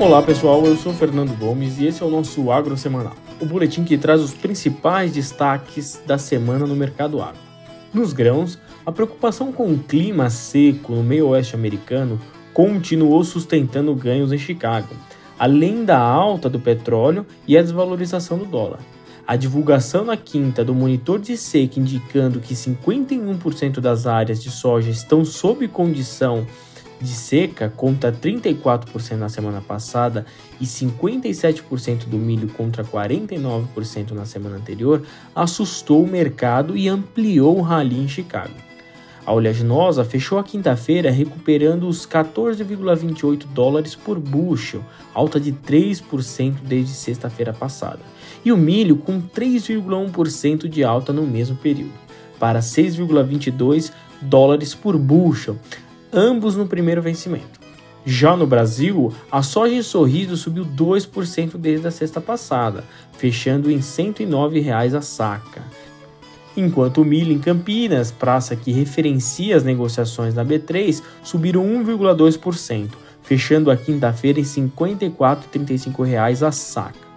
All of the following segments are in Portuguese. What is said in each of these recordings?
Olá pessoal, eu sou Fernando Gomes e esse é o nosso Agro Semanal, o boletim que traz os principais destaques da semana no mercado agro. Nos grãos, a preocupação com o clima seco no meio oeste americano continuou sustentando ganhos em Chicago, além da alta do petróleo e a desvalorização do dólar. A divulgação na quinta do monitor de seca indicando que 51% das áreas de soja estão sob condição de seca contra 34% na semana passada e 57% do milho contra 49% na semana anterior assustou o mercado e ampliou o rally em Chicago. A oleaginosa fechou a quinta-feira recuperando os 14,28 dólares por bushel, alta de 3% desde sexta-feira passada, e o milho com 3,1% de alta no mesmo período, para 6,22 dólares por bushel, ambos no primeiro vencimento. Já no Brasil, a soja em sorriso subiu 2% desde a sexta passada, fechando em R$ 109,00 a saca enquanto o milho em Campinas, praça que referencia as negociações da B3, subiram 1,2%, fechando a quinta-feira em R$ 54,35 a saca.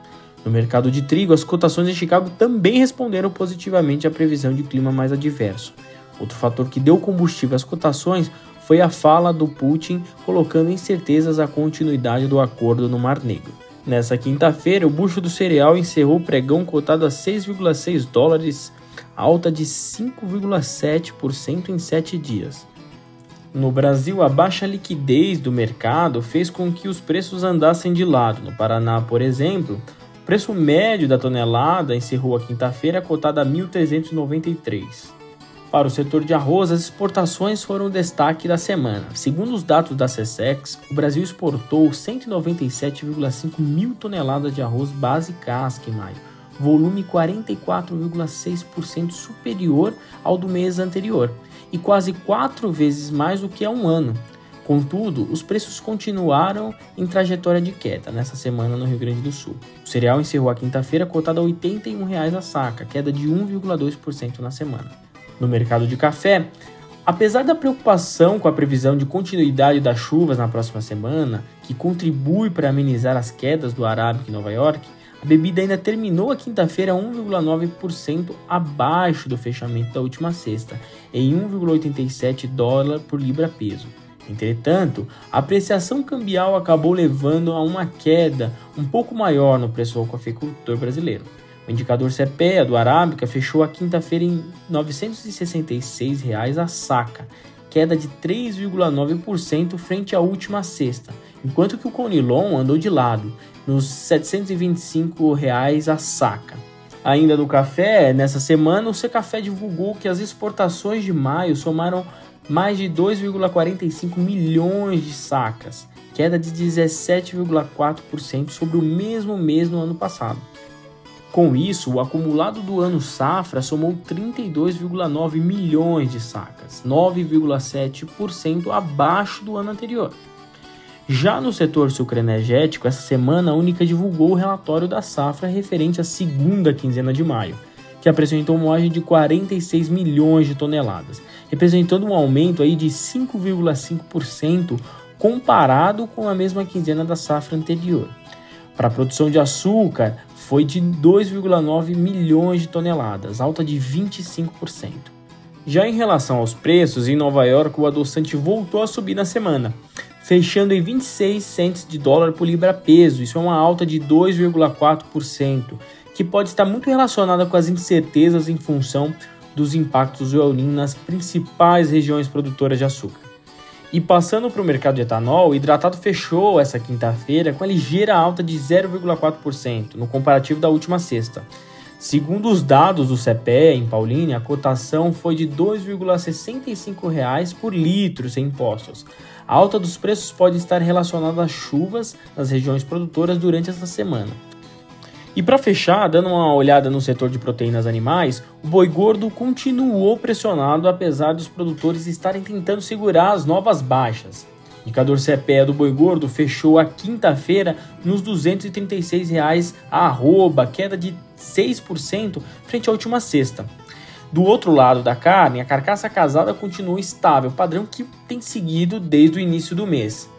No mercado de trigo, as cotações em Chicago também responderam positivamente à previsão de clima mais adverso. Outro fator que deu combustível às cotações foi a fala do Putin colocando incertezas a continuidade do acordo no Mar Negro. Nessa quinta-feira, o bucho do cereal encerrou o pregão cotado a 6,6 dólares alta de 5,7% em sete dias. No Brasil, a baixa liquidez do mercado fez com que os preços andassem de lado. No Paraná, por exemplo, o preço médio da tonelada encerrou a quinta-feira cotada a 1.393. Para o setor de arroz, as exportações foram o destaque da semana. Segundo os dados da CSEX, o Brasil exportou 197,5 mil toneladas de arroz base casca em maio, volume 44,6% superior ao do mês anterior e quase quatro vezes mais do que há um ano. Contudo, os preços continuaram em trajetória de queda nessa semana no Rio Grande do Sul. O cereal encerrou a quinta-feira cotado a R$ 81,00 a saca, queda de 1,2% na semana. No mercado de café, apesar da preocupação com a previsão de continuidade das chuvas na próxima semana, que contribui para amenizar as quedas do Arábica em Nova York, a bebida ainda terminou a quinta-feira 1,9% abaixo do fechamento da última sexta, em 1,87 dólar por libra peso. Entretanto, a apreciação cambial acabou levando a uma queda um pouco maior no preço ao cafeicultor brasileiro. O indicador CPEA do Arábica fechou a quinta-feira em 966 reais a saca, queda de 3,9% frente à última sexta, enquanto que o Conilon andou de lado, nos 725 reais a saca. Ainda no café, nessa semana, o Secafé divulgou que as exportações de maio somaram mais de 2,45 milhões de sacas, queda de 17,4% sobre o mesmo mês no ano passado. Com isso, o acumulado do ano safra somou 32,9 milhões de sacas, 9,7% abaixo do ano anterior. Já no setor sucroenergético, essa semana a Única divulgou o relatório da safra referente à segunda quinzena de maio, que apresentou uma margem de 46 milhões de toneladas, representando um aumento aí de 5,5% comparado com a mesma quinzena da safra anterior. Para a produção de açúcar, foi de 2,9 milhões de toneladas, alta de 25%. Já em relação aos preços, em Nova York o adoçante voltou a subir na semana, fechando em 26 centes de dólar por libra peso. Isso é uma alta de 2,4%, que pode estar muito relacionada com as incertezas em função dos impactos do El Niño nas principais regiões produtoras de açúcar. E passando para o mercado de etanol, o hidratado fechou essa quinta-feira com a ligeira alta de 0,4% no comparativo da última sexta. Segundo os dados do CPE em Paulínia, a cotação foi de R$ 2,65 por litro sem impostos, a alta dos preços pode estar relacionada às chuvas nas regiões produtoras durante essa semana. E para fechar, dando uma olhada no setor de proteínas animais, o boi gordo continuou pressionado apesar dos produtores estarem tentando segurar as novas baixas. O indicador CPE do boi gordo fechou a quinta-feira nos 236 reais a arroba, queda de 6% frente à última sexta. Do outro lado da carne, a carcaça casada continua estável, padrão que tem seguido desde o início do mês.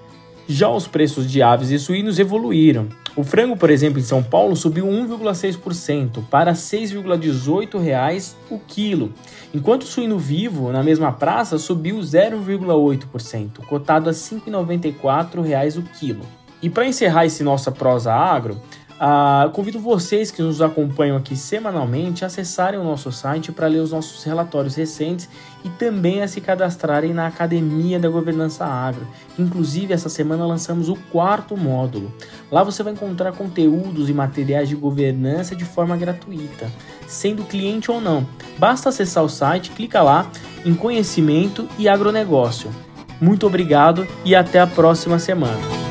Já os preços de aves e suínos evoluíram. O frango, por exemplo, em São Paulo subiu 1,6% para R$ 6,18 o quilo, enquanto o suíno vivo, na mesma praça, subiu 0,8%, cotado a R$ 5,94 o quilo. E para encerrar esse nossa prosa agro, ah, convido vocês que nos acompanham aqui semanalmente a acessarem o nosso site para ler os nossos relatórios recentes e também a se cadastrarem na Academia da Governança Agro. Inclusive, essa semana lançamos o quarto módulo. Lá você vai encontrar conteúdos e materiais de governança de forma gratuita, sendo cliente ou não. Basta acessar o site, clica lá em Conhecimento e Agronegócio. Muito obrigado e até a próxima semana.